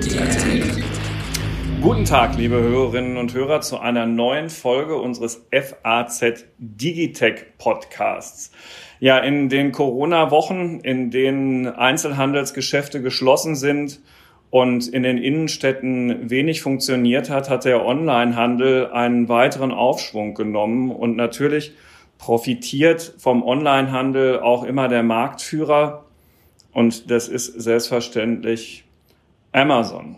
Digitech. Guten Tag, liebe Hörerinnen und Hörer, zu einer neuen Folge unseres FAZ Digitech Podcasts. Ja, in den Corona-Wochen, in denen Einzelhandelsgeschäfte geschlossen sind und in den Innenstädten wenig funktioniert hat, hat der Onlinehandel einen weiteren Aufschwung genommen und natürlich profitiert vom Onlinehandel auch immer der Marktführer und das ist selbstverständlich Amazon.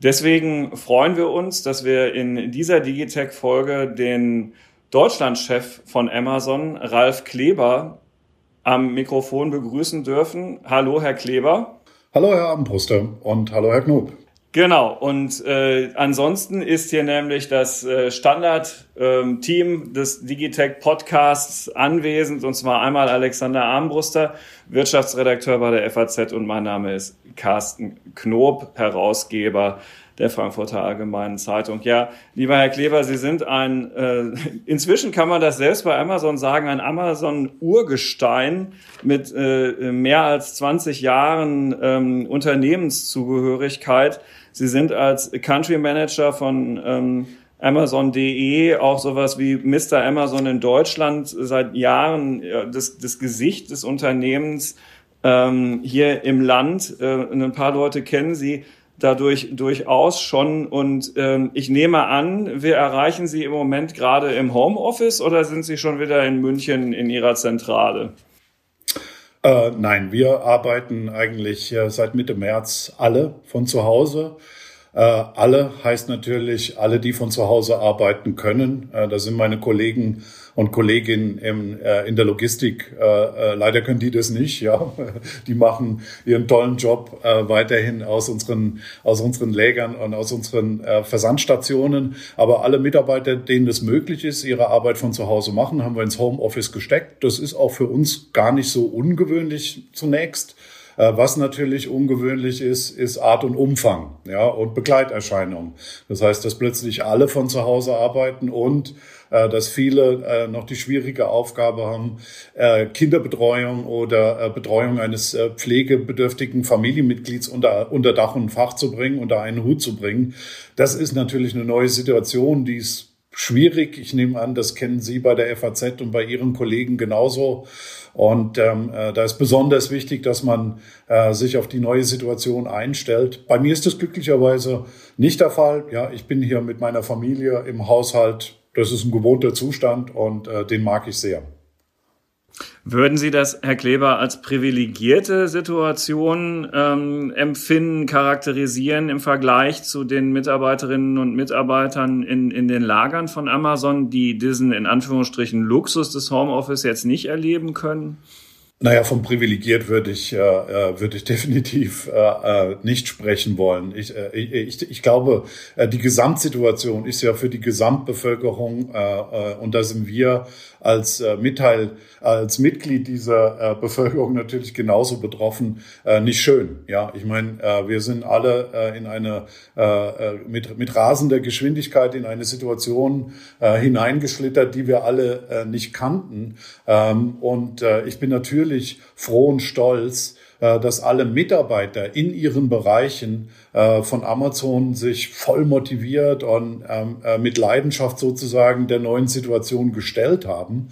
Deswegen freuen wir uns, dass wir in dieser Digitech-Folge den Deutschlandchef von Amazon, Ralf Kleber, am Mikrofon begrüßen dürfen. Hallo, Herr Kleber. Hallo, Herr Abendbruster und hallo, Herr Knob. Genau, und äh, ansonsten ist hier nämlich das äh, Standard-Team ähm, des Digitech Podcasts anwesend, und zwar einmal Alexander Armbruster, Wirtschaftsredakteur bei der FAZ, und mein Name ist Carsten Knob, Herausgeber der Frankfurter Allgemeinen Zeitung. Ja, lieber Herr Kleber, Sie sind ein, äh, inzwischen kann man das selbst bei Amazon sagen, ein Amazon-Urgestein mit äh, mehr als 20 Jahren ähm, Unternehmenszugehörigkeit. Sie sind als Country Manager von ähm, Amazon.de auch sowas wie Mr. Amazon in Deutschland seit Jahren ja, das, das Gesicht des Unternehmens ähm, hier im Land. Äh, ein paar Leute kennen Sie dadurch durchaus schon. Und ähm, ich nehme an, wir erreichen Sie im Moment gerade im Homeoffice oder sind Sie schon wieder in München in Ihrer Zentrale? Äh, nein, wir arbeiten eigentlich äh, seit Mitte März alle von zu Hause. Äh, alle heißt natürlich alle, die von zu Hause arbeiten können. Äh, da sind meine Kollegen und Kolleginnen im, äh, in der Logistik. Äh, äh, leider können die das nicht. Ja, die machen ihren tollen Job äh, weiterhin aus unseren aus unseren Lägern und aus unseren äh, Versandstationen. Aber alle Mitarbeiter, denen das möglich ist, ihre Arbeit von zu Hause machen, haben wir ins Homeoffice gesteckt. Das ist auch für uns gar nicht so ungewöhnlich zunächst. Äh, was natürlich ungewöhnlich ist, ist Art und Umfang ja, und Begleiterscheinungen. Das heißt, dass plötzlich alle von zu Hause arbeiten und äh, dass viele äh, noch die schwierige Aufgabe haben, Kinderbetreuung oder Betreuung eines pflegebedürftigen Familienmitglieds unter, unter Dach und Fach zu bringen, unter einen Hut zu bringen. Das ist natürlich eine neue Situation, die ist schwierig. Ich nehme an, das kennen Sie bei der FAZ und bei Ihren Kollegen genauso. Und ähm, äh, da ist besonders wichtig, dass man äh, sich auf die neue Situation einstellt. Bei mir ist das glücklicherweise nicht der Fall. Ja, ich bin hier mit meiner Familie im Haushalt. Das ist ein gewohnter Zustand und äh, den mag ich sehr. Würden Sie das, Herr Kleber, als privilegierte Situation ähm, empfinden, charakterisieren im Vergleich zu den Mitarbeiterinnen und Mitarbeitern in, in den Lagern von Amazon, die diesen in Anführungsstrichen Luxus des Homeoffice jetzt nicht erleben können? Naja, vom privilegiert würde ich, äh, äh, würde ich definitiv äh, nicht sprechen wollen. Ich, ich, ich glaube, die Gesamtsituation ist ja für die Gesamtbevölkerung, und da sind wir als Mitteil, als Mitglied dieser Bevölkerung natürlich genauso betroffen, nicht schön. Ja, ich meine, wir sind alle in eine mit, mit rasender Geschwindigkeit in eine Situation hineingeschlittert, die wir alle nicht kannten. Ähm, und ich bin natürlich froh und stolz, äh, dass alle Mitarbeiter in ihren Bereichen äh, von Amazon sich voll motiviert und ähm, äh, mit Leidenschaft sozusagen der neuen Situation gestellt haben,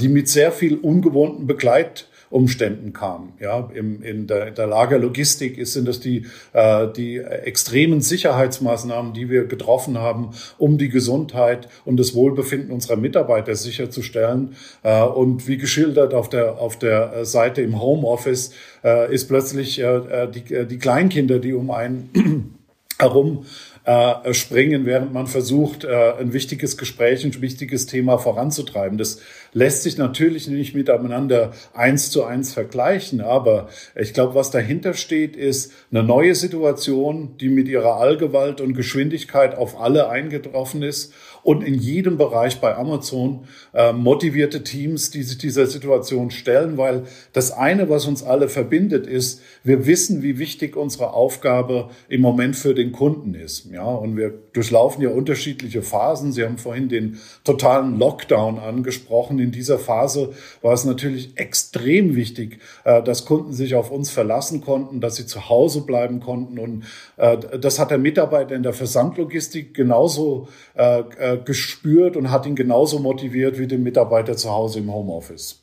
die mit sehr viel ungewohnten Begleit Umständen kam. Ja, im, in der, der Lagerlogistik ist, sind das die, äh, die extremen Sicherheitsmaßnahmen, die wir getroffen haben, um die Gesundheit und das Wohlbefinden unserer Mitarbeiter sicherzustellen. Äh, und wie geschildert auf der, auf der Seite im Homeoffice äh, ist plötzlich äh, die, äh, die Kleinkinder, die um einen herum äh, springen, während man versucht, äh, ein wichtiges Gespräch, ein wichtiges Thema voranzutreiben. Das lässt sich natürlich nicht miteinander eins zu eins vergleichen, aber ich glaube, was dahinter steht, ist eine neue Situation, die mit ihrer Allgewalt und Geschwindigkeit auf alle eingetroffen ist und in jedem Bereich bei Amazon äh, motivierte Teams, die sich dieser Situation stellen, weil das eine, was uns alle verbindet, ist, wir wissen, wie wichtig unsere Aufgabe im Moment für den Kunden ist. Ja, und wir durchlaufen ja unterschiedliche Phasen. Sie haben vorhin den totalen Lockdown angesprochen. In dieser Phase war es natürlich extrem wichtig, äh, dass Kunden sich auf uns verlassen konnten, dass sie zu Hause bleiben konnten. Und äh, das hat der Mitarbeiter in der Versandlogistik genauso äh, gespürt und hat ihn genauso motiviert wie den Mitarbeiter zu Hause im Homeoffice.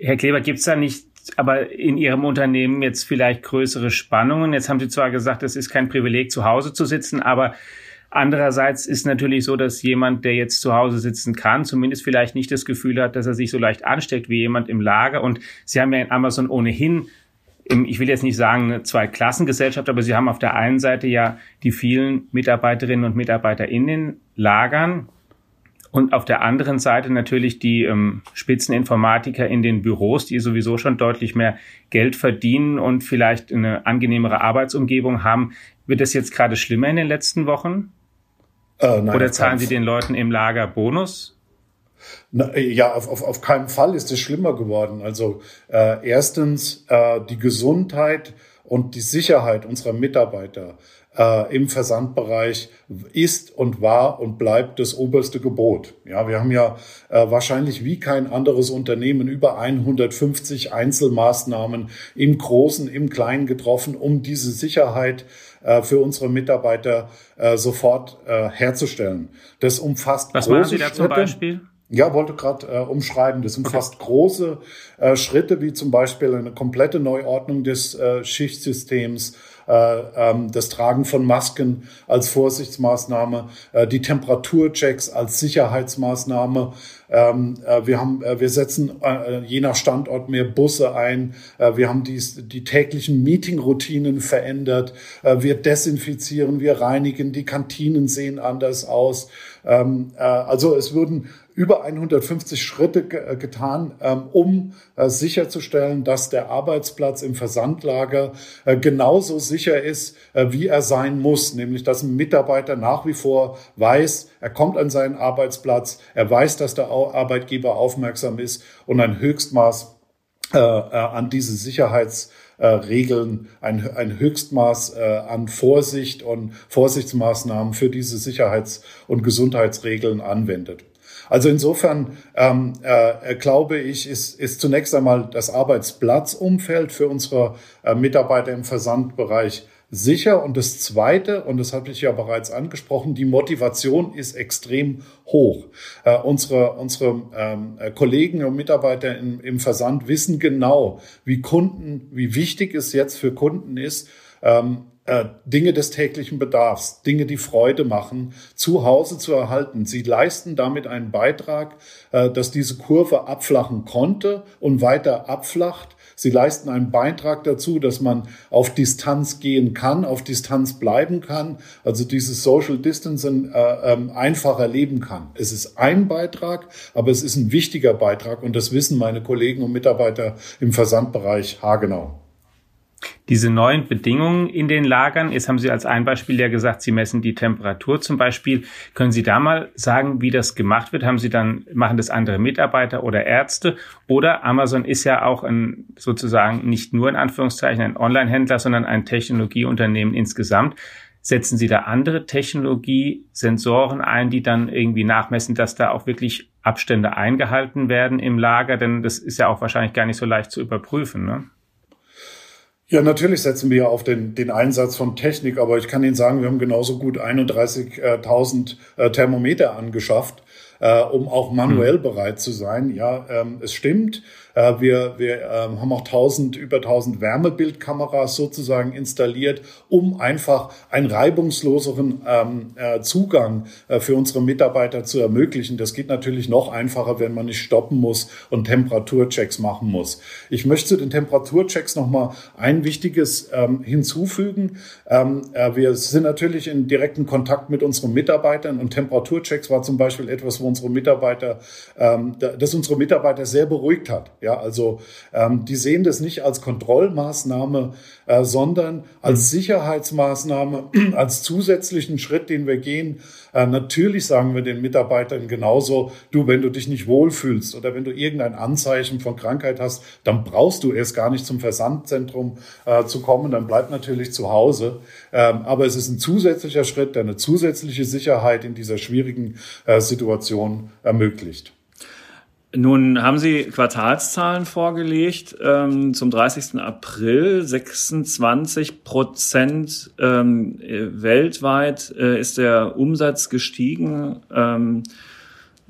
Herr Kleber, gibt es da nicht aber in Ihrem Unternehmen jetzt vielleicht größere Spannungen? Jetzt haben Sie zwar gesagt, es ist kein Privileg, zu Hause zu sitzen, aber Andererseits ist natürlich so, dass jemand, der jetzt zu Hause sitzen kann, zumindest vielleicht nicht das Gefühl hat, dass er sich so leicht ansteckt wie jemand im Lager. Und Sie haben ja in Amazon ohnehin ich will jetzt nicht sagen eine Zweiklassengesellschaft, aber sie haben auf der einen Seite ja die vielen Mitarbeiterinnen und Mitarbeiter in den Lagern und auf der anderen Seite natürlich die ähm, Spitzeninformatiker in den Büros, die sowieso schon deutlich mehr Geld verdienen und vielleicht eine angenehmere Arbeitsumgebung haben. Wird das jetzt gerade schlimmer in den letzten Wochen? Äh, nein, Oder zahlen Sie den Leuten im Lager Bonus? Na, ja, auf, auf, auf keinen Fall ist es schlimmer geworden. Also äh, erstens äh, die Gesundheit und die Sicherheit unserer Mitarbeiter äh, im Versandbereich ist und war und bleibt das oberste Gebot. Ja, wir haben ja äh, wahrscheinlich wie kein anderes Unternehmen über 150 Einzelmaßnahmen im Großen, im Kleinen getroffen, um diese Sicherheit äh, für unsere Mitarbeiter äh, sofort äh, herzustellen. Das umfasst Was machen Sie da zum Beispiel? Ja, wollte gerade äh, umschreiben. Das umfasst okay. große äh, Schritte, wie zum Beispiel eine komplette Neuordnung des äh, Schichtsystems, das Tragen von Masken als Vorsichtsmaßnahme, äh, die Temperaturchecks als Sicherheitsmaßnahme. Ähm, äh, wir haben, äh, wir setzen äh, je nach Standort mehr Busse ein. Äh, wir haben die, die täglichen Meetingroutinen verändert. Äh, wir desinfizieren, wir reinigen, die Kantinen sehen anders aus. Ähm, äh, also es würden über 150 Schritte äh, getan, ähm, um äh, sicherzustellen, dass der Arbeitsplatz im Versandlager äh, genauso sicher ist, wie er sein muss. Nämlich, dass ein Mitarbeiter nach wie vor weiß, er kommt an seinen Arbeitsplatz, er weiß, dass der Arbeitgeber aufmerksam ist und ein Höchstmaß an diese Sicherheitsregeln, ein, ein Höchstmaß an Vorsicht und Vorsichtsmaßnahmen für diese Sicherheits- und Gesundheitsregeln anwendet. Also insofern ähm, äh, glaube ich, ist, ist zunächst einmal das Arbeitsplatzumfeld für unsere äh, Mitarbeiter im Versandbereich sicher. Und das Zweite, und das habe ich ja bereits angesprochen, die Motivation ist extrem hoch. Äh, unsere unsere ähm, Kollegen und Mitarbeiter im, im Versand wissen genau, wie Kunden, wie wichtig es jetzt für Kunden ist, ähm, äh, Dinge des täglichen Bedarfs, Dinge, die Freude machen, zu Hause zu erhalten. Sie leisten damit einen Beitrag, äh, dass diese Kurve abflachen konnte und weiter abflacht. Sie leisten einen Beitrag dazu, dass man auf Distanz gehen kann, auf Distanz bleiben kann, also dieses Social Distancing äh, ähm, einfacher leben kann. Es ist ein Beitrag, aber es ist ein wichtiger Beitrag und das wissen meine Kollegen und Mitarbeiter im Versandbereich haargenau diese neuen Bedingungen in den Lagern. Jetzt haben Sie als ein Beispiel ja gesagt, Sie messen die Temperatur zum Beispiel. Können Sie da mal sagen, wie das gemacht wird? Haben Sie dann, machen das andere Mitarbeiter oder Ärzte? Oder Amazon ist ja auch ein, sozusagen nicht nur in Anführungszeichen ein Online-Händler, sondern ein Technologieunternehmen insgesamt. Setzen Sie da andere Technologie, Sensoren ein, die dann irgendwie nachmessen, dass da auch wirklich Abstände eingehalten werden im Lager? Denn das ist ja auch wahrscheinlich gar nicht so leicht zu überprüfen, ne? Ja, natürlich setzen wir auf den, den Einsatz von Technik, aber ich kann Ihnen sagen, wir haben genauso gut 31.000 äh, Thermometer angeschafft, äh, um auch manuell mhm. bereit zu sein. Ja, ähm, es stimmt. Äh, wir wir ähm, haben auch 1000, über 1000 Wärmebildkameras sozusagen installiert, um einfach einen reibungsloseren ähm, äh, Zugang äh, für unsere Mitarbeiter zu ermöglichen. Das geht natürlich noch einfacher, wenn man nicht stoppen muss und Temperaturchecks machen muss. Ich möchte zu den Temperaturchecks noch mal ein wichtiges ähm, hinzufügen. wir sind natürlich in direkten Kontakt mit unseren Mitarbeitern und Temperaturchecks war zum Beispiel etwas, wo unsere Mitarbeiter, das unsere Mitarbeiter sehr beruhigt hat. Ja, also ähm, die sehen das nicht als Kontrollmaßnahme, äh, sondern als Sicherheitsmaßnahme, als zusätzlichen Schritt, den wir gehen. Äh, natürlich sagen wir den Mitarbeitern genauso, du, wenn du dich nicht wohlfühlst oder wenn du irgendein Anzeichen von Krankheit hast, dann brauchst du erst gar nicht zum Versandzentrum äh, zu kommen, dann bleib natürlich zu Hause. Ähm, aber es ist ein zusätzlicher Schritt, der eine zusätzliche Sicherheit in dieser schwierigen äh, Situation ermöglicht. Nun haben Sie Quartalszahlen vorgelegt ähm, zum 30. April. 26 Prozent ähm, weltweit äh, ist der Umsatz gestiegen. Ähm,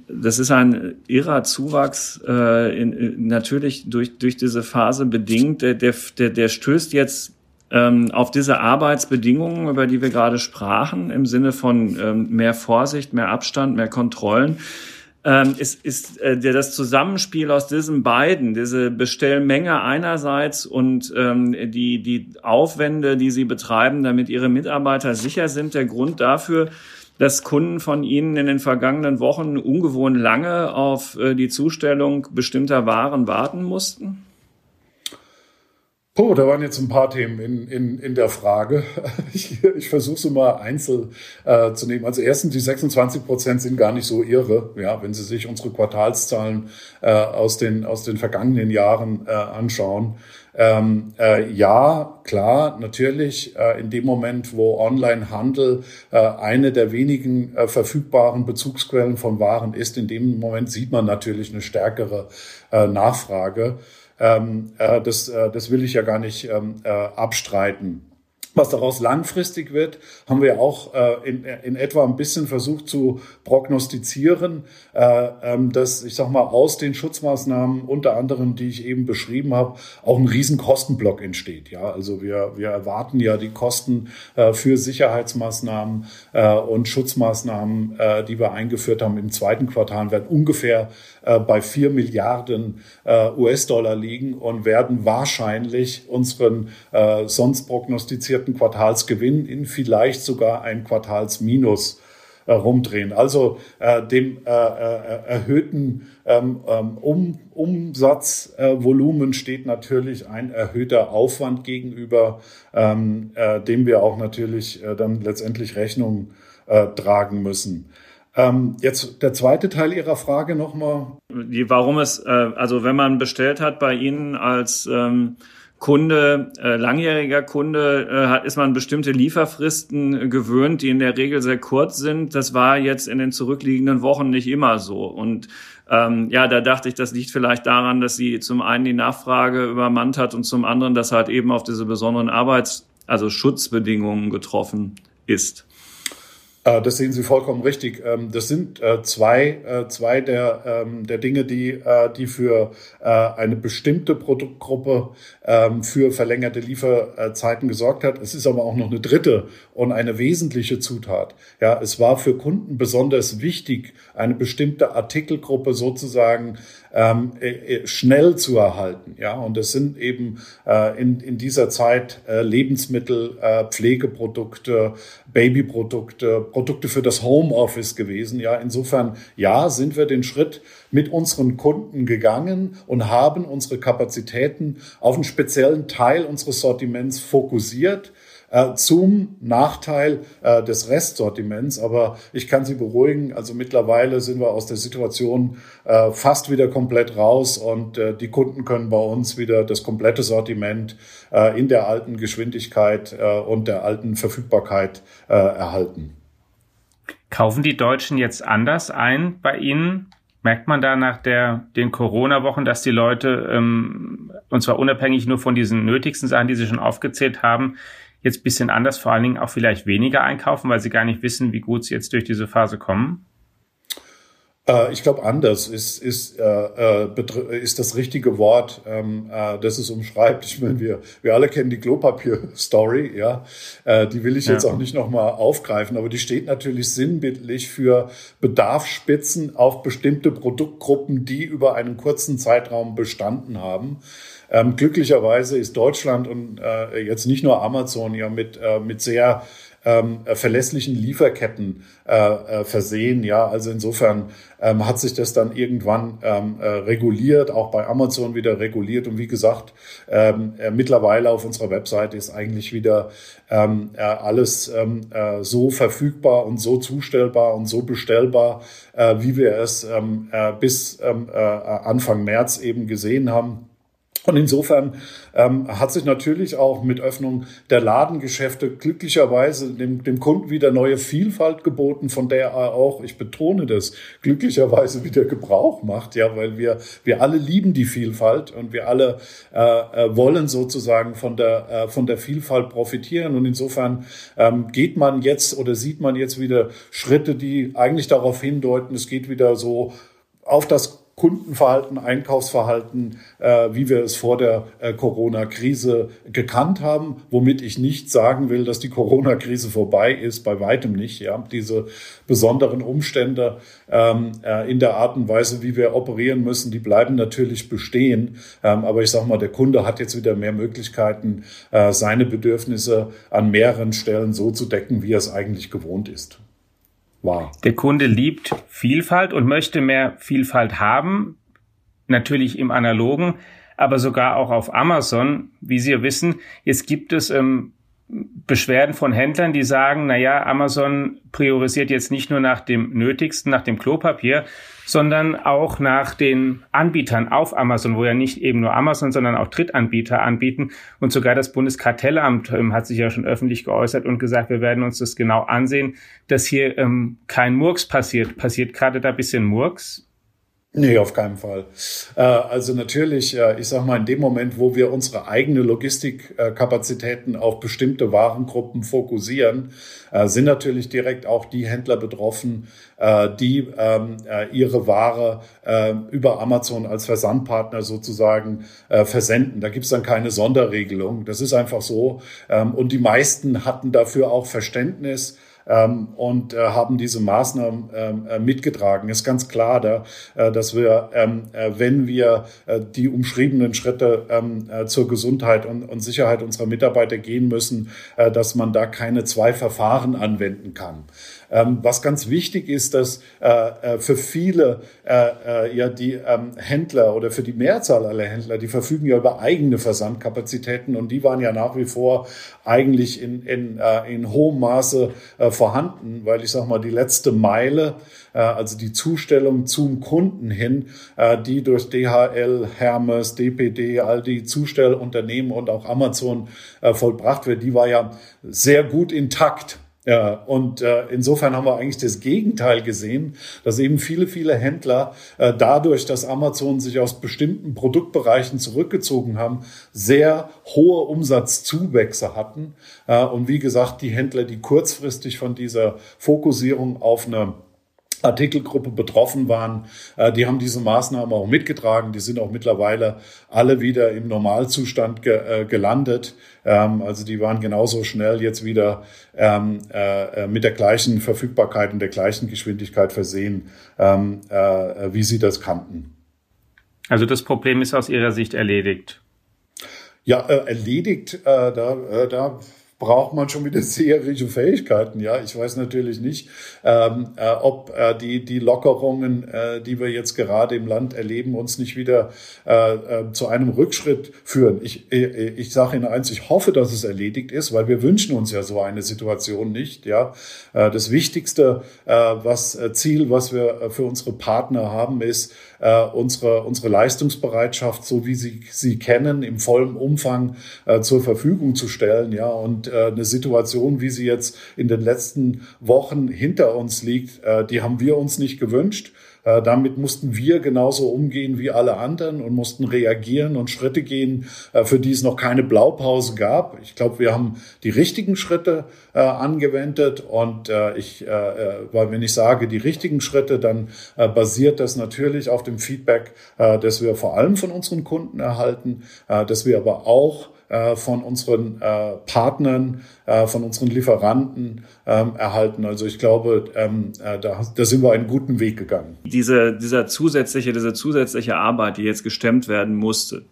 das ist ein irrer Zuwachs, äh, in, in, natürlich durch, durch diese Phase bedingt. Der, der, der stößt jetzt ähm, auf diese Arbeitsbedingungen, über die wir gerade sprachen, im Sinne von ähm, mehr Vorsicht, mehr Abstand, mehr Kontrollen ähm, ist, ist äh, das Zusammenspiel aus diesen beiden, diese Bestellmenge einerseits und ähm, die, die Aufwände, die sie betreiben, damit ihre Mitarbeiter sicher sind, der Grund dafür, dass Kunden von Ihnen in den vergangenen Wochen ungewohnt lange auf äh, die Zustellung bestimmter Waren warten mussten? Oh, da waren jetzt ein paar Themen in, in, in der Frage. Ich, ich versuche sie mal einzeln äh, zu nehmen. Also erstens, die 26 Prozent sind gar nicht so irre, ja, wenn Sie sich unsere Quartalszahlen äh, aus, den, aus den vergangenen Jahren äh, anschauen. Ähm, äh, ja, klar, natürlich, äh, in dem Moment, wo Onlinehandel äh, eine der wenigen äh, verfügbaren Bezugsquellen von Waren ist, in dem Moment sieht man natürlich eine stärkere äh, Nachfrage. Ähm, äh, das, äh, das will ich ja gar nicht ähm, äh, abstreiten. Was daraus langfristig wird, haben wir auch äh, in, in etwa ein bisschen versucht zu prognostizieren, äh, ähm, dass ich sag mal aus den Schutzmaßnahmen unter anderem, die ich eben beschrieben habe, auch ein riesen Kostenblock entsteht. Ja, also wir wir erwarten ja die Kosten äh, für Sicherheitsmaßnahmen äh, und Schutzmaßnahmen, äh, die wir eingeführt haben im zweiten Quartal, werden ungefähr äh, bei vier Milliarden US-Dollar liegen und werden wahrscheinlich unseren sonst prognostizierten Quartalsgewinn in vielleicht sogar ein Quartalsminus äh, rumdrehen. Also äh, dem äh, äh, erhöhten ähm, ähm, um, Umsatzvolumen äh, steht natürlich ein erhöhter Aufwand gegenüber, ähm, äh, dem wir auch natürlich dann letztendlich Rechnung tragen müssen. Ähm, jetzt der zweite Teil Ihrer Frage nochmal. Warum es, also wenn man bestellt hat bei Ihnen als ähm, Kunde, äh, langjähriger Kunde, äh, hat, ist man bestimmte Lieferfristen gewöhnt, die in der Regel sehr kurz sind. Das war jetzt in den zurückliegenden Wochen nicht immer so. Und ähm, ja, da dachte ich, das liegt vielleicht daran, dass sie zum einen die Nachfrage übermannt hat und zum anderen, dass halt eben auf diese besonderen Arbeits-, also Schutzbedingungen getroffen ist. Äh, das sehen Sie vollkommen richtig. Ähm, das sind äh, zwei, äh, zwei der, ähm, der Dinge, die, die für eine bestimmte Produktgruppe ähm, für verlängerte Lieferzeiten gesorgt hat. Es ist aber auch noch eine dritte und eine wesentliche Zutat. Ja, es war für Kunden besonders wichtig, eine bestimmte Artikelgruppe sozusagen schnell zu erhalten. Ja, und das sind eben in, in dieser Zeit Lebensmittel, Pflegeprodukte, Babyprodukte, Produkte für das Homeoffice gewesen. Ja, insofern, ja, sind wir den Schritt mit unseren Kunden gegangen und haben unsere Kapazitäten auf einen speziellen Teil unseres Sortiments fokussiert äh, zum Nachteil äh, des Restsortiments. Aber ich kann Sie beruhigen, also mittlerweile sind wir aus der Situation äh, fast wieder komplett raus und äh, die Kunden können bei uns wieder das komplette Sortiment äh, in der alten Geschwindigkeit äh, und der alten Verfügbarkeit erhalten. Kaufen die Deutschen jetzt anders ein bei Ihnen? Merkt man da nach der, den Corona-Wochen, dass die Leute, ähm, und zwar unabhängig nur von diesen nötigsten Sachen, die Sie schon aufgezählt haben, jetzt bisschen anders, vor allen Dingen auch vielleicht weniger einkaufen, weil sie gar nicht wissen, wie gut sie jetzt durch diese Phase kommen? Äh, ich glaube, anders ist, ist, äh, äh ist das richtige Wort, ähm, äh, das es umschreibt. Ich meine, wir, wir alle kennen die Klopapier-Story, ja. Äh, die will ich jetzt ja. auch nicht nochmal aufgreifen, aber die steht natürlich sinnbildlich für Bedarfsspitzen auf bestimmte Produktgruppen, die über einen kurzen Zeitraum bestanden haben. Ähm, glücklicherweise ist Deutschland und äh, jetzt nicht nur Amazon ja mit, äh, mit sehr ähm, verlässlichen Lieferketten äh, äh, versehen. Ja, also insofern ähm, hat sich das dann irgendwann ähm, äh, reguliert, auch bei Amazon wieder reguliert. Und wie gesagt, ähm, äh, mittlerweile auf unserer Webseite ist eigentlich wieder ähm, äh, alles ähm, äh, so verfügbar und so zustellbar und so bestellbar, äh, wie wir es ähm, äh, bis ähm, äh, Anfang März eben gesehen haben. Und insofern ähm, hat sich natürlich auch mit Öffnung der Ladengeschäfte glücklicherweise dem, dem Kunden wieder neue Vielfalt geboten, von der er auch, ich betone das, glücklicherweise wieder Gebrauch macht, ja, weil wir, wir alle lieben die Vielfalt und wir alle äh, äh wollen sozusagen von der, äh, von der Vielfalt profitieren. Und insofern ähm, geht man jetzt oder sieht man jetzt wieder Schritte, die eigentlich darauf hindeuten, es geht wieder so auf das Kundenverhalten, Einkaufsverhalten, äh, wie wir es vor der äh, Corona-Krise gekannt haben, womit ich nicht sagen will, dass die Corona-Krise vorbei ist, bei weitem nicht. Ja, diese besonderen Umstände ähm, äh, in der Art und Weise, wie wir operieren müssen, die bleiben natürlich bestehen. Ähm, aber ich sage mal, der Kunde hat jetzt wieder mehr Möglichkeiten, äh, seine Bedürfnisse an mehreren Stellen so zu decken, wie er es eigentlich gewohnt ist war. Der Kunde liebt Vielfalt und möchte mehr Vielfalt haben, natürlich im analogen, aber sogar auch auf Amazon. Wie Sie ja wissen, jetzt gibt es ähm, Beschwerden von Händlern, die sagen, na ja, Amazon priorisiert jetzt nicht nur nach dem Nötigsten, nach dem Klopapier, sondern auch nach den Anbietern auf Amazon, wo ja nicht eben nur Amazon, sondern auch Drittanbieter anbieten. Und sogar das Bundeskartellamt ähm, hat sich ja schon öffentlich geäußert und gesagt, wir werden uns das genau ansehen, dass hier ähm, kein Murks passiert. Passiert gerade da bisschen Murks? Nee, auf keinen Fall. Äh, also natürlich, äh, ich sage mal, in dem Moment, wo wir unsere eigene Logistikkapazitäten auf bestimmte Warengruppen fokussieren, äh, sind natürlich direkt auch die Händler betroffen, die ähm, ihre Ware über Amazon als Versandpartner sozusagen versenden. Da gibt's dann keine Sonderregelung. Das ist einfach so. Ähm, und die meisten hatten dafür auch Verständnis ähm, und äh, haben diese Maßnahmen ähm, äh, mitgetragen. Ist ganz klar, da, äh, dass wir, ähm, äh, wenn wir äh, die umschriebenen Schritte ähm, äh, zur Gesundheit und, und Sicherheit unserer Mitarbeiter gehen müssen, dass man da keine zwei Verfahren anwenden kann. Ähm, was ganz wichtig ist, dass äh, äh, für viele äh, äh, ja die ähm, Händler oder für die Mehrzahl aller Händler, die verfügen ja über eigene Versandkapazitäten und die waren ja nach wie vor eigentlich in, in, äh, in hohem Maße äh, vorhanden, weil ich sage mal, die letzte Meile, äh, also die Zustellung zum Kunden hin, äh, die durch DHL, Hermes, DPD, all die Zustellunternehmen und auch Amazon äh, vollbracht wird, die war ja sehr gut intakt. Ja, und äh, insofern haben wir eigentlich das Gegenteil gesehen, dass eben viele, viele Händler äh, dadurch, dass Amazon sich aus bestimmten Produktbereichen zurückgezogen haben, sehr hohe Umsatzzuwächse hatten. Äh, und wie gesagt, die Händler, die kurzfristig von dieser Fokussierung auf eine Artikelgruppe betroffen waren, äh, die haben diese Maßnahmen auch mitgetragen. Die sind auch mittlerweile alle wieder im Normalzustand ge äh, gelandet. Ähm, also die waren genauso schnell jetzt wieder ähm, äh, mit der gleichen Verfügbarkeit und der gleichen Geschwindigkeit versehen, ähm, wie sie das kannten. Also das Problem ist aus Ihrer Sicht erledigt. Ja, erledigt, da, da braucht man schon wieder seherische Fähigkeiten. Ja, ich weiß natürlich nicht, ähm, äh, ob äh, die, die Lockerungen, äh, die wir jetzt gerade im Land erleben, uns nicht wieder äh, äh, zu einem Rückschritt führen. Ich, äh, ich sage Ihnen eins, ich hoffe, dass es erledigt ist, weil wir wünschen uns ja so eine Situation nicht. Ja, das wichtigste was Ziel, was wir für unsere Partner haben, ist, äh, unsere, unsere Leistungsbereitschaft, so wie Sie sie kennen, im vollen Umfang äh, zur Verfügung zu stellen. Ja, und äh, eine Situation, wie sie jetzt in den letzten Wochen hinter uns liegt, äh, die haben wir uns nicht gewünscht. Äh, damit mussten wir genauso umgehen wie alle anderen und mussten reagieren und Schritte gehen, äh, für die es noch keine Blaupause gab. Ich glaube, wir haben die richtigen Schritte äh, angewendet und ich, weil wenn ich sage die richtigen Schritte, dann basiert das natürlich auf dem Feedback, das wir vor allem von unseren Kunden erhalten, dass wir aber auch äh, von unseren äh, Partnern, äh, von unseren Lieferanten ähm, erhalten. Also ich glaube, ähm, da, da sind wir einen guten Weg gegangen. Diese, dieser zusätzliche, diese zusätzliche Arbeit, die jetzt gestemmt werden musste,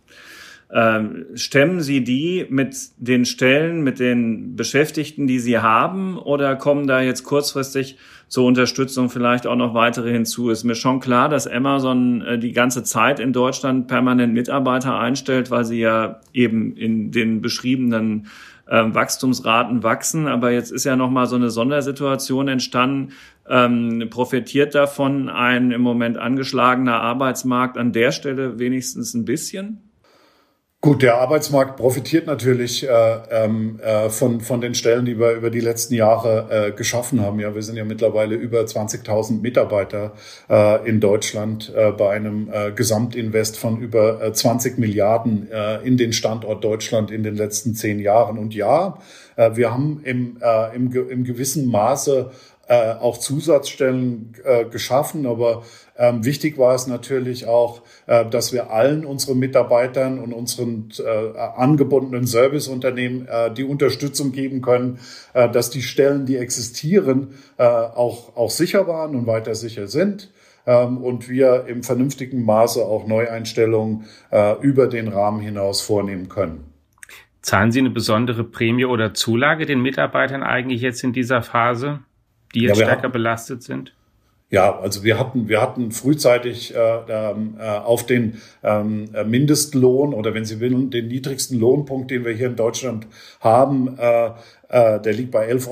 Ähm, stemmen Sie die mit den Stellen, mit den Beschäftigten, die Sie haben, oder kommen da jetzt kurzfristig zur Unterstützung vielleicht auch noch weitere hinzu? Ist mir schon klar, dass Amazon äh, die ganze Zeit in Deutschland permanent Mitarbeiter einstellt, weil sie ja eben in den beschriebenen ähm, Wachstumsraten wachsen. Aber jetzt ist ja nochmal so eine Sondersituation entstanden. Ähm, profitiert davon ein im Moment angeschlagener Arbeitsmarkt an der Stelle wenigstens ein bisschen? Gut, der Arbeitsmarkt profitiert natürlich äh, ähm, äh, von, von den Stellen, die wir über die letzten Jahre äh, geschaffen haben. Ja, wir sind ja mittlerweile über 20.000 Mitarbeiter äh, in Deutschland äh, bei einem äh, Gesamtinvest von über äh, 20 Milliarden in den Standort Deutschland in den letzten zehn Jahren. Und ja, wir haben im, im, im gewissen Maße äh, auch Zusatzstellen äh, geschaffen. Aber ähm, wichtig war es natürlich auch, äh, dass wir allen unseren Mitarbeitern und unseren äh, angebundenen Serviceunternehmen äh, die Unterstützung geben können, äh, dass die Stellen, die existieren, äh, auch, auch sicher waren und weiter sicher sind ähm, und wir im vernünftigen Maße auch Neueinstellungen äh, über den Rahmen hinaus vornehmen können. Zahlen Sie eine besondere Prämie oder Zulage den Mitarbeitern eigentlich jetzt in dieser Phase? Die jetzt ja, stärker hatten, belastet sind? Ja, also wir hatten, wir hatten frühzeitig äh, ähm, äh, auf den ähm, Mindestlohn oder wenn Sie wollen, den niedrigsten Lohnpunkt, den wir hier in Deutschland haben, äh, äh, der liegt bei 11,10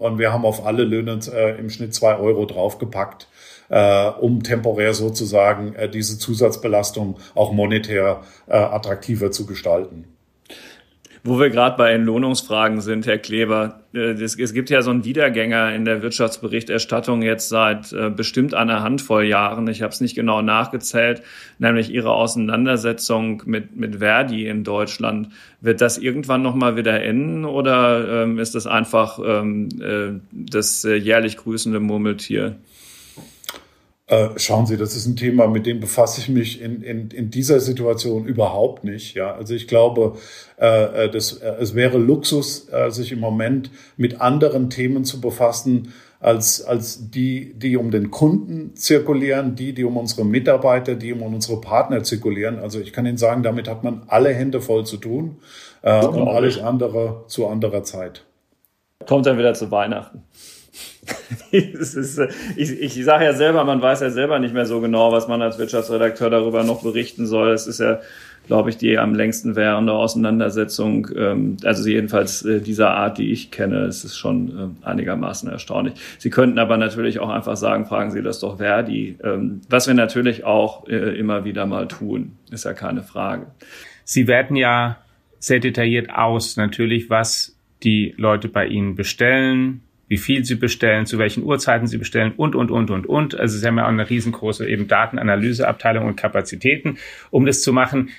Euro und wir haben auf alle Löhne äh, im Schnitt zwei Euro draufgepackt, äh, um temporär sozusagen äh, diese Zusatzbelastung auch monetär äh, attraktiver zu gestalten. Wo wir gerade bei Entlohnungsfragen sind, Herr Kleber, äh, es, gibt ja so einen Wiedergänger in der Wirtschaftsberichterstattung jetzt seit äh, bestimmt einer Handvoll Jahren. Ich habe es nicht genau nachgezählt, nämlich Ihre Auseinandersetzung mit, mit Verdi in Deutschland. Wird das irgendwann nochmal wieder enden oder ähm, ist das einfach ähm, äh, das äh, jährlich grüßende Murmeltier? Äh, schauen Sie, das ist ein Thema, mit dem befasse ich mich in, in, in dieser Situation überhaupt nicht. Ja, also ich glaube, äh, äh das, äh, es wäre Luxus, äh, sich im Moment mit anderen Themen zu befassen, als, als die, die um den Kunden zirkulieren, die, die um unsere Mitarbeiter, die um unsere Partner zirkulieren. Also ich kann Ihnen sagen, damit hat man alle Hände voll zu tun äh, und alles andere zu anderer Zeit. Kommt dann wieder zu Weihnachten. ist, äh, ich ich sage ja selber, man weiß ja selber nicht mehr so genau, was man als Wirtschaftsredakteur darüber noch berichten soll. Es ist ja, glaube ich, die am längsten währende Auseinandersetzung, ähm, also jedenfalls äh, dieser Art, die ich kenne, es ist schon äh, einigermaßen erstaunlich. Sie könnten aber natürlich auch einfach sagen, fragen Sie das doch Verdi, ähm, was wir natürlich auch immer wieder mal tun, ist ja keine Frage. Sie werten ja sehr detailliert aus, natürlich, was die Leute bei Ihnen bestellen, wie viel sie bestellen, zu welchen Uhrzeiten sie bestellen und, und, und, und, und. Also sie haben ja auch eine riesengroße eben Datenanalyseabteilung und Kapazitäten, um das zu machen.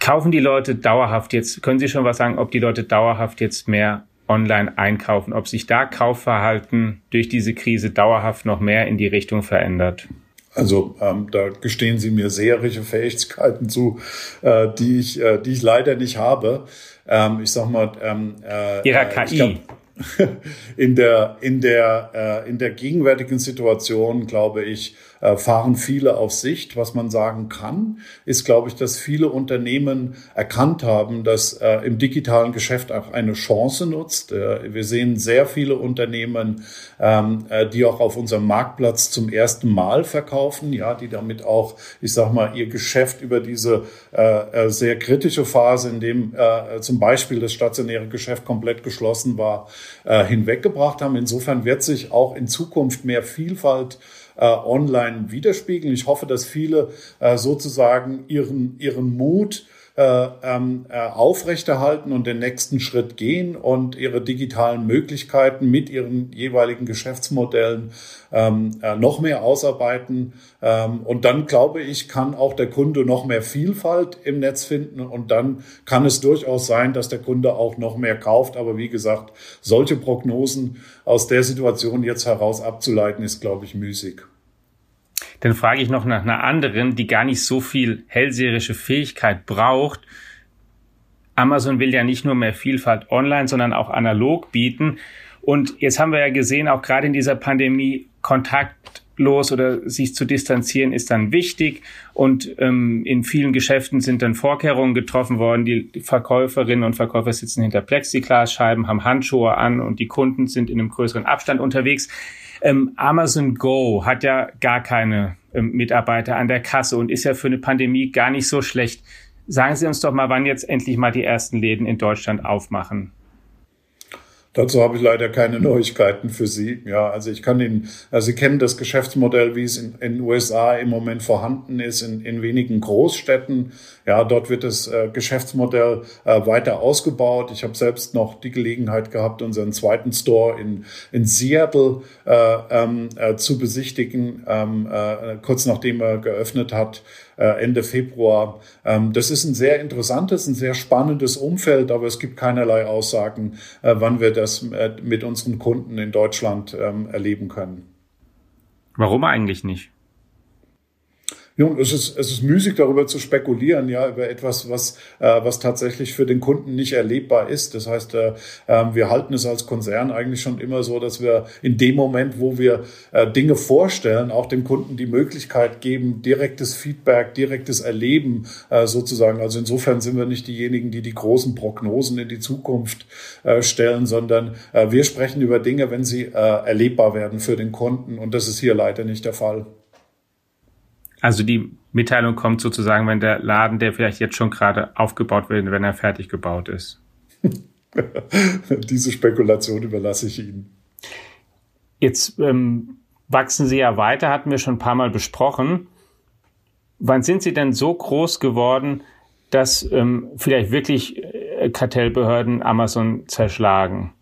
Kaufen die Leute dauerhaft jetzt, können Sie schon was sagen, ob die Leute dauerhaft jetzt mehr online einkaufen, ob sich da Kaufverhalten durch diese Krise dauerhaft noch mehr in die Richtung verändert? Also ähm, da gestehen Sie mir seherische Fähigkeiten zu, äh, die ich, äh, die ich leider nicht habe. Ähm, ich sag mal, ähm, äh, Ihrer KI. Glaub, in der, in der, äh, in der gegenwärtigen Situation, glaube ich, fahren viele auf Sicht. Was man sagen kann, ist, glaube ich, dass viele Unternehmen erkannt haben, dass äh, im digitalen Geschäft auch eine Chance nutzt. Äh, wir sehen sehr viele Unternehmen, ähm, äh, die auch auf unserem Marktplatz zum ersten Mal verkaufen, ja, die damit auch, ich sag mal, ihr Geschäft über diese äh, äh sehr kritische Phase, in dem äh, zum Beispiel das stationäre Geschäft komplett geschlossen war, äh, hinweggebracht haben. Insofern wird sich auch in Zukunft mehr Vielfalt äh, online widerspiegeln. Ich hoffe, dass viele äh, sozusagen ihren, ihren Mut äh, ähm, äh, aufrechterhalten und den nächsten Schritt gehen und ihre digitalen Möglichkeiten mit ihren jeweiligen Geschäftsmodellen ähm, äh, noch mehr ausarbeiten. Ähm, und dann glaube ich, kann auch der Kunde noch mehr Vielfalt im Netz finden und dann kann es durchaus sein, dass der Kunde auch noch mehr kauft. Aber wie gesagt, solche Prognosen aus der Situation jetzt heraus abzuleiten, ist, glaube ich, müßig. Dann frage ich noch nach einer anderen, die gar nicht so viel hellseherische Fähigkeit braucht. Amazon will ja nicht nur mehr Vielfalt online, sondern auch analog bieten. Und jetzt haben wir ja gesehen, auch gerade in dieser Pandemie, Kontakt los oder sich zu distanzieren ist dann wichtig und ähm, in vielen Geschäften sind dann Vorkehrungen getroffen worden. Die Verkäuferinnen und Verkäufer sitzen hinter Plexiglasscheiben, haben Handschuhe an und die Kunden sind in einem größeren Abstand unterwegs. Ähm, Amazon Go hat ja gar keine ähm, Mitarbeiter an der Kasse und ist ja für eine Pandemie gar nicht so schlecht. Sagen Sie uns doch mal, wann jetzt endlich mal die ersten Läden in Deutschland aufmachen. Dazu habe ich leider keine Neuigkeiten für Sie. Ja, also ich kann Ihnen, also Sie kennen das Geschäftsmodell, wie es in, den USA im Moment vorhanden ist, in, in wenigen Großstädten. Ja, dort wird das äh, Geschäftsmodell äh, weiter ausgebaut. Ich habe selbst noch die Gelegenheit gehabt, unseren zweiten Store in, in Seattle äh, ähm, äh, zu besichtigen, ähm, äh, kurz nachdem er geöffnet hat. Äh, Ende Februar. Ähm, das ist ein sehr interessantes, ein sehr spannendes Umfeld, aber es gibt keinerlei Aussagen, äh, wann wir das äh, mit unseren Kunden in Deutschland ähm, erleben können. Warum eigentlich nicht? Nun, es ist, es ist müßig darüber zu spekulieren, ja, über etwas, was, äh, was tatsächlich für den Kunden nicht erlebbar ist. Das heißt, äh, äh, wir halten es als Konzern eigentlich schon immer so, dass wir in dem Moment, wo wir äh, Dinge vorstellen, auch dem Kunden die Möglichkeit geben, direktes Feedback, direktes Erleben äh, sozusagen. Also insofern sind wir nicht diejenigen, die die großen Prognosen in die Zukunft äh, stellen, sondern äh, wir sprechen über Dinge, wenn sie äh, erlebbar werden für den Kunden. Und das ist hier leider nicht der Fall. Also die Mitteilung kommt sozusagen, wenn der Laden, der vielleicht jetzt schon gerade aufgebaut wird, wenn er fertig gebaut ist. Diese Spekulation überlasse ich Ihnen. Jetzt ähm, wachsen Sie ja weiter, hatten wir schon ein paar Mal besprochen. Wann sind Sie denn so groß geworden, dass ähm, vielleicht wirklich äh, Kartellbehörden Amazon zerschlagen?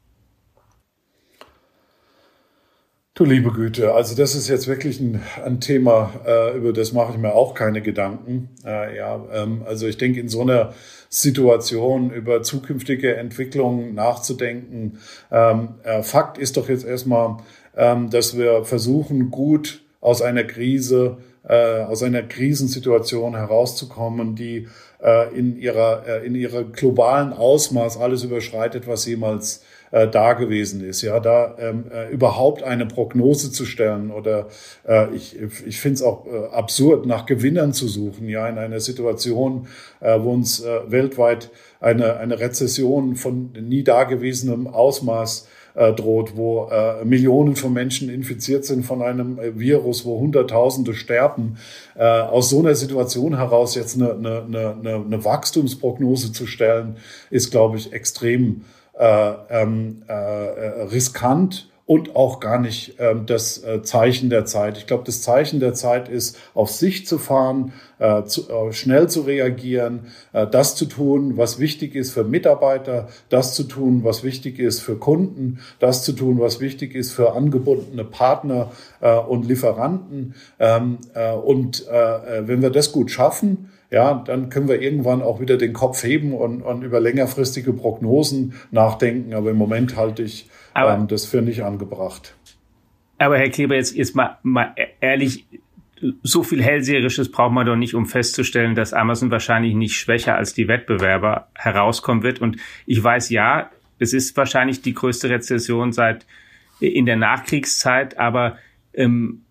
Du liebe Güte, also das ist jetzt wirklich ein, ein Thema, äh, über das mache ich mir auch keine Gedanken. Äh, ja, ähm, also ich denke, in so einer Situation über zukünftige Entwicklungen nachzudenken. Ähm, äh, Fakt ist doch jetzt erstmal, ähm, dass wir versuchen, gut aus einer Krise, äh, aus einer Krisensituation herauszukommen, die äh, in ihrer äh, in ihrer globalen Ausmaß alles überschreitet, was jemals äh, da gewesen ist. Ja, da ähm, äh, überhaupt eine Prognose zu stellen oder äh, ich, ich finde es auch äh, absurd, nach Gewinnern zu suchen, ja, in einer Situation, äh, wo uns äh, weltweit eine, eine Rezession von nie dagewesenem Ausmaß äh, droht, wo äh, Millionen von Menschen infiziert sind von einem äh, Virus, wo Hunderttausende sterben. Äh, aus so einer Situation heraus jetzt eine, eine, eine, eine Wachstumsprognose zu stellen, ist, glaube ich, extrem äh, ähm, äh, riskant und auch gar nicht ähm, das äh, Zeichen der Zeit. Ich glaube, das Zeichen der Zeit ist, auf sich zu fahren, äh, zu, äh, schnell zu reagieren, äh, das zu tun, was wichtig ist für Mitarbeiter, das zu tun, was wichtig ist für Kunden, das zu tun, was wichtig ist für angebundene Partner äh, und Lieferanten. Ähm, äh, und äh, wenn wir das gut schaffen, ja, dann können wir irgendwann auch wieder den Kopf heben und, und über längerfristige Prognosen nachdenken. Aber im Moment halte ich aber, ähm, das für nicht angebracht. Aber Herr Kleber, jetzt, jetzt mal, mal ehrlich, so viel Hellseherisches braucht man doch nicht, um festzustellen, dass Amazon wahrscheinlich nicht schwächer als die Wettbewerber herauskommen wird. Und ich weiß ja, es ist wahrscheinlich die größte Rezession seit in der Nachkriegszeit, aber ähm,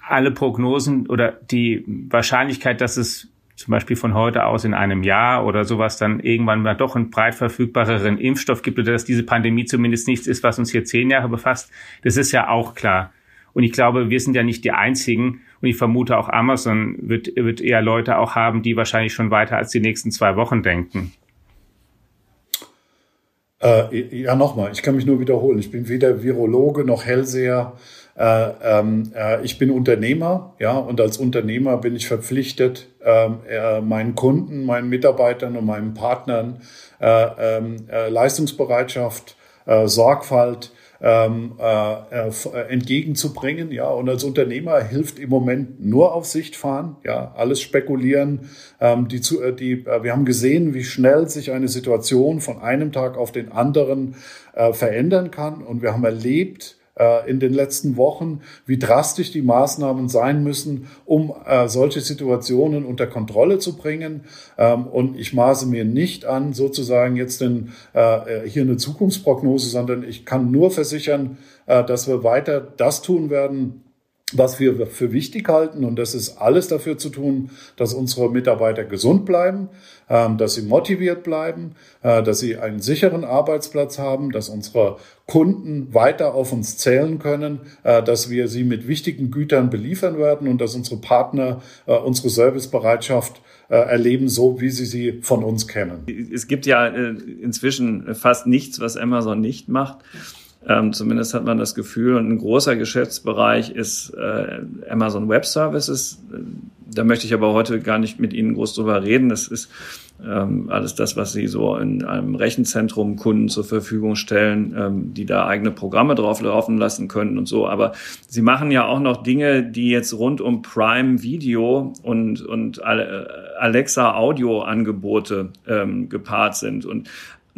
alle Prognosen oder die Wahrscheinlichkeit, dass es zum Beispiel von heute aus in einem Jahr oder sowas dann irgendwann mal doch einen breit verfügbareren Impfstoff gibt oder dass diese Pandemie zumindest nichts ist, was uns hier zehn Jahre befasst, das ist ja auch klar. Und ich glaube, wir sind ja nicht die Einzigen. Und ich vermute auch Amazon wird, wird eher Leute auch haben, die wahrscheinlich schon weiter als die nächsten zwei Wochen denken. Äh, ja, nochmal, ich kann mich nur wiederholen. Ich bin weder Virologe noch Hellseher. Äh, ähm, äh, ich bin Unternehmer, ja, und als Unternehmer bin ich verpflichtet, ähm, äh, meinen Kunden, meinen Mitarbeitern und meinen Partnern äh, ähm, äh, Leistungsbereitschaft, Sorgfalt, ähm, äh, entgegenzubringen. Ja, und als Unternehmer hilft im Moment nur auf Sicht fahren. Ja, alles spekulieren. Ähm, die, die, wir haben gesehen, wie schnell sich eine Situation von einem Tag auf den anderen äh, verändern kann. Und wir haben erlebt, äh, in den letzten Wochen, wie drastisch die Maßnahmen sein müssen, um äh, solche Situationen unter Kontrolle zu bringen. Ähm, und ich maße mir nicht an, sozusagen jetzt in, äh, hier eine Zukunftsprognose, sondern ich kann nur versichern, dass wir weiter das tun werden, was wir für wichtig halten. Und das ist alles dafür zu tun, dass unsere Mitarbeiter gesund bleiben, ähm, dass sie motiviert bleiben, äh, dass sie einen sicheren Arbeitsplatz haben, dass unsere Kunden weiter auf uns zählen können, äh, dass wir sie mit wichtigen Gütern beliefern werden und dass unsere Partner äh, unsere Servicebereitschaft erleben, so wie sie sie von uns kennen. Es gibt ja inzwischen fast nichts, was Amazon nicht macht. Ähm, zumindest hat man das Gefühl, und ein großer Geschäftsbereich ist äh, Amazon Web Services. Da möchte ich aber heute gar nicht mit Ihnen groß drüber reden. Das ist ähm, alles das, was Sie so in einem Rechenzentrum Kunden zur Verfügung stellen, ähm, die da eigene Programme drauf laufen lassen können und so. Aber Sie machen ja auch noch Dinge, die jetzt rund um Prime Video und, und Alexa Audio Angebote ähm, gepaart sind. Und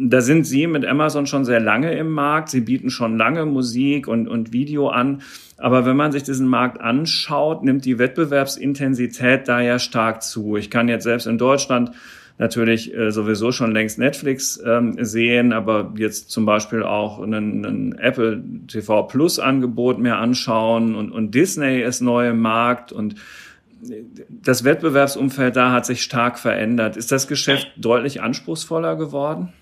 da sind Sie mit Amazon schon sehr lange im Markt. Sie bieten schon lange Musik und, und Video an. Aber wenn man sich diesen Markt anschaut, nimmt die Wettbewerbsintensität da ja stark zu. Ich kann jetzt selbst in Deutschland natürlich äh, sowieso schon längst Netflix ähm, sehen, aber jetzt zum Beispiel auch einen Apple TV Plus Angebot mir anschauen und, und Disney ist neu im Markt und das Wettbewerbsumfeld da hat sich stark verändert. Ist das Geschäft deutlich anspruchsvoller geworden?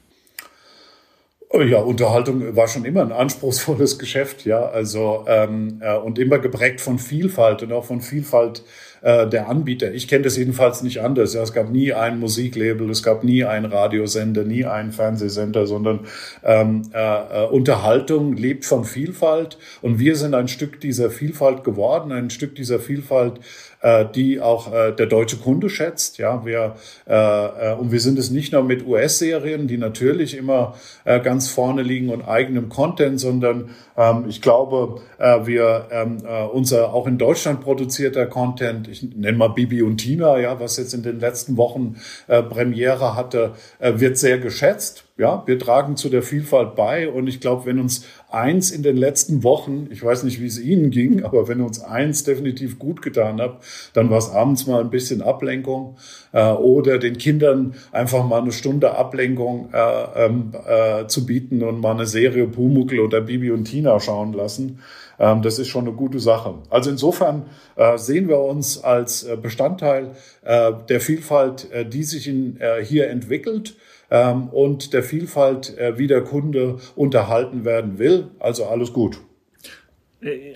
Oh ja, Unterhaltung war schon immer ein anspruchsvolles Geschäft, ja. Also ähm, äh, und immer geprägt von Vielfalt und auch von Vielfalt äh, der Anbieter. Ich kenne das jedenfalls nicht anders. Ja, es gab nie ein Musiklabel, es gab nie einen Radiosender, nie einen Fernsehsender, sondern ähm, äh, äh, Unterhaltung lebt von Vielfalt und wir sind ein Stück dieser Vielfalt geworden, ein Stück dieser Vielfalt äh, die auch äh, der deutsche Kunde schätzt. Ja, wir, äh, äh, und wir sind es nicht nur mit US-Serien, die natürlich immer äh, ganz vorne liegen und eigenem Content, sondern ähm, ich glaube, äh, wir ähm, äh, unser auch in Deutschland produzierter Content, ich nenne mal Bibi und Tina, ja, was jetzt in den letzten Wochen äh, Premiere hatte, äh, wird sehr geschätzt. Ja, wir tragen zu der Vielfalt bei und ich glaube, wenn uns eins in den letzten Wochen, ich weiß nicht, wie es Ihnen ging, aber wenn uns eins definitiv gut getan hat, dann war es abends mal ein bisschen Ablenkung äh, oder den Kindern einfach mal eine Stunde Ablenkung äh, ähm, äh, zu bieten und mal eine Serie Pumuckl oder Bibi und Tina schauen lassen. Ähm, das ist schon eine gute Sache. Also insofern äh, sehen wir uns als äh, Bestandteil äh, der Vielfalt, äh, die sich in, äh, hier entwickelt ähm, und der Vielfalt, äh, wie der Kunde unterhalten werden will. Also alles gut.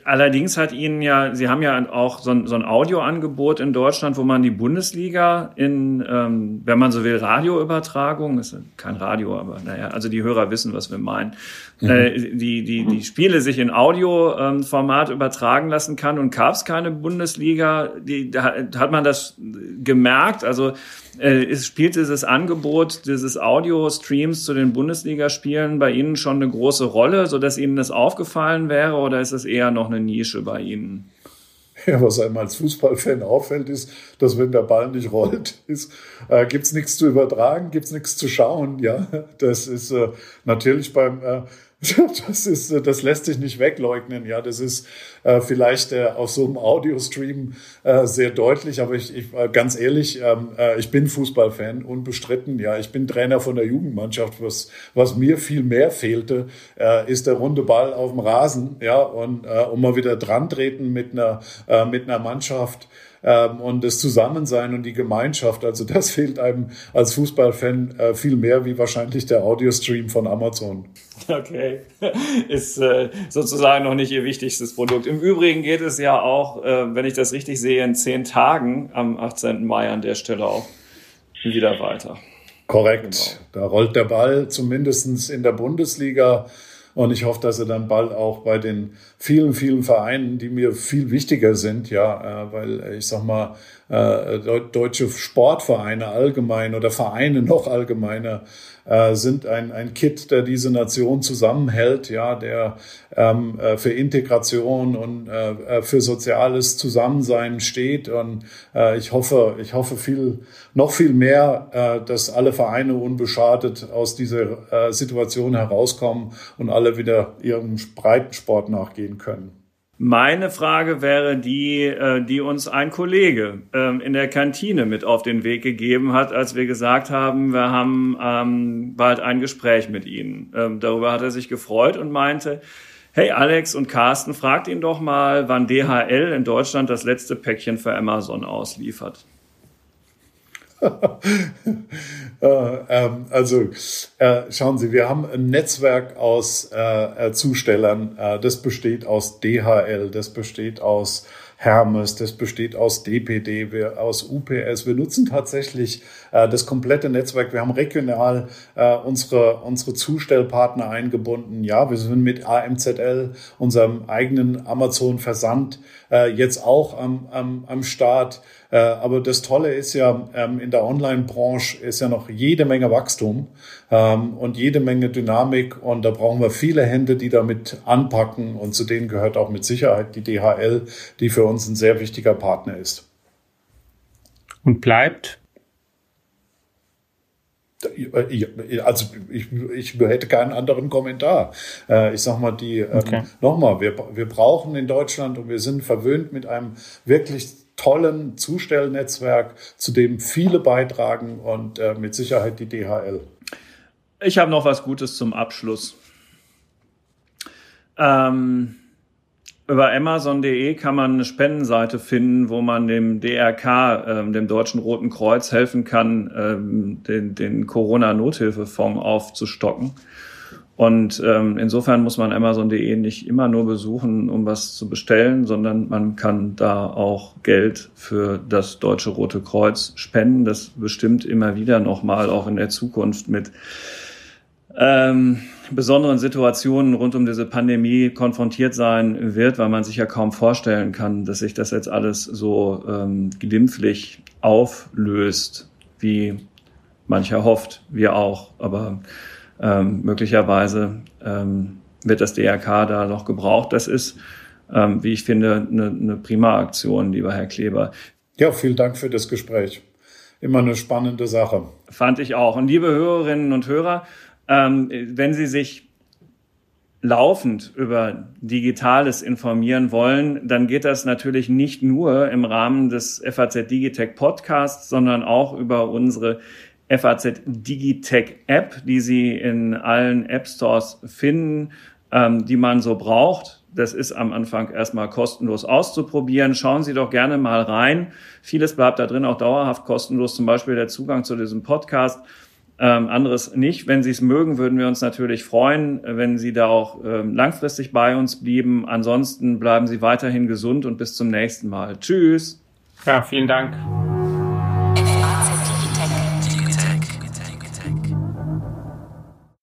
Allerdings hat Ihnen ja, Sie haben ja auch so ein, so ein Audioangebot in Deutschland, wo man die Bundesliga in, ähm, wenn man so will, Radioübertragung, ist kein Radio, aber naja, also die Hörer wissen, was wir meinen, mhm. äh, die, die, die Spiele sich in Audioformat ähm, übertragen lassen kann und gab es keine Bundesliga, die, da hat man das gemerkt, also äh, es spielt dieses Angebot dieses Audio-Streams zu den Bundesligaspielen bei Ihnen schon eine große Rolle, sodass Ihnen das aufgefallen wäre oder ist es eher noch eine Nische bei Ihnen? Ja, was einem als Fußballfan auffällt, ist, dass wenn der Ball nicht rollt, ist, äh, gibt's nichts zu übertragen, gibt's nichts zu schauen. Ja, das ist äh, natürlich beim äh, Das ist, das lässt sich nicht wegleugnen. Ja, das ist äh, vielleicht äh, auf so einem Audiostream äh, sehr deutlich, aber ich, ich äh, ganz ehrlich, ähm, äh, ich bin Fußballfan unbestritten. Ja, ich bin Trainer von der Jugendmannschaft. Was was mir viel mehr fehlte, äh, ist der runde Ball auf dem Rasen. Ja, und äh, um mal wieder dran treten mit einer äh, mit einer Mannschaft ähm, und das Zusammensein und die Gemeinschaft. Also das fehlt einem als Fußballfan äh, viel mehr wie wahrscheinlich der Audiostream von Amazon. Okay, ist äh, sozusagen noch nicht Ihr wichtigstes Produkt. Im Übrigen geht es ja auch, äh, wenn ich das richtig sehe, in zehn Tagen am 18. Mai an der Stelle auch wieder weiter. Korrekt. Genau. Da rollt der Ball zumindest in der Bundesliga und ich hoffe, dass er dann bald auch bei den vielen, vielen Vereinen, die mir viel wichtiger sind, ja, äh, weil ich sag mal, äh, deutsche Sportvereine allgemein oder Vereine noch allgemeiner äh, sind ein, ein Kit, der diese Nation zusammenhält, ja, der ähm, äh, für Integration und äh, für soziales Zusammensein steht. Und äh, ich hoffe, ich hoffe viel, noch viel mehr, äh, dass alle Vereine unbeschadet aus dieser äh, Situation herauskommen und alle wieder ihrem Breitensport nachgehen können. Meine Frage wäre die, äh, die uns ein Kollege ähm, in der Kantine mit auf den Weg gegeben hat, als wir gesagt haben, wir haben ähm, bald ein Gespräch mit Ihnen. Ähm, darüber hat er sich gefreut und meinte, Hey Alex und Carsten, fragt ihn doch mal, wann DHL in Deutschland das letzte Päckchen für Amazon ausliefert. äh, ähm, also äh, schauen Sie, wir haben ein Netzwerk aus äh, Zustellern. Das besteht aus DHL, das besteht aus Hermes, das besteht aus DPD, aus UPS. Wir nutzen tatsächlich das komplette Netzwerk. Wir haben regional äh, unsere, unsere Zustellpartner eingebunden. Ja, wir sind mit AMZL, unserem eigenen Amazon-Versand, äh, jetzt auch am, am, am Start. Äh, aber das Tolle ist ja, ähm, in der Online-Branche ist ja noch jede Menge Wachstum ähm, und jede Menge Dynamik. Und da brauchen wir viele Hände, die damit anpacken. Und zu denen gehört auch mit Sicherheit die DHL, die für uns ein sehr wichtiger Partner ist. Und bleibt also ich, ich hätte keinen anderen Kommentar. Äh, ich sag mal, die ähm, okay. nochmal, wir, wir brauchen in Deutschland und wir sind verwöhnt mit einem wirklich tollen Zustellnetzwerk, zu dem viele beitragen und äh, mit Sicherheit die DHL. Ich habe noch was Gutes zum Abschluss. Ähm, über Amazon.de kann man eine Spendenseite finden, wo man dem DRK, ähm, dem Deutschen Roten Kreuz, helfen kann, ähm, den, den Corona-Nothilfefonds aufzustocken. Und ähm, insofern muss man Amazon.de nicht immer nur besuchen, um was zu bestellen, sondern man kann da auch Geld für das Deutsche Rote Kreuz spenden. Das bestimmt immer wieder nochmal auch in der Zukunft mit ähm, besonderen Situationen rund um diese Pandemie konfrontiert sein wird, weil man sich ja kaum vorstellen kann, dass sich das jetzt alles so ähm, glimpflich auflöst, wie mancher hofft, wir auch. Aber ähm, möglicherweise ähm, wird das DRK da noch gebraucht. Das ist, ähm, wie ich finde, eine, eine prima Aktion, lieber Herr Kleber. Ja, vielen Dank für das Gespräch. Immer eine spannende Sache. Fand ich auch. Und liebe Hörerinnen und Hörer, ähm, wenn Sie sich laufend über Digitales informieren wollen, dann geht das natürlich nicht nur im Rahmen des FAZ Digitech Podcasts, sondern auch über unsere FAZ Digitech App, die Sie in allen App Stores finden, ähm, die man so braucht. Das ist am Anfang erstmal kostenlos auszuprobieren. Schauen Sie doch gerne mal rein. Vieles bleibt da drin auch dauerhaft kostenlos, zum Beispiel der Zugang zu diesem Podcast. Ähm, anderes nicht. Wenn Sie es mögen, würden wir uns natürlich freuen, wenn Sie da auch ähm, langfristig bei uns blieben. Ansonsten bleiben Sie weiterhin gesund und bis zum nächsten Mal. Tschüss. Ja, vielen Dank.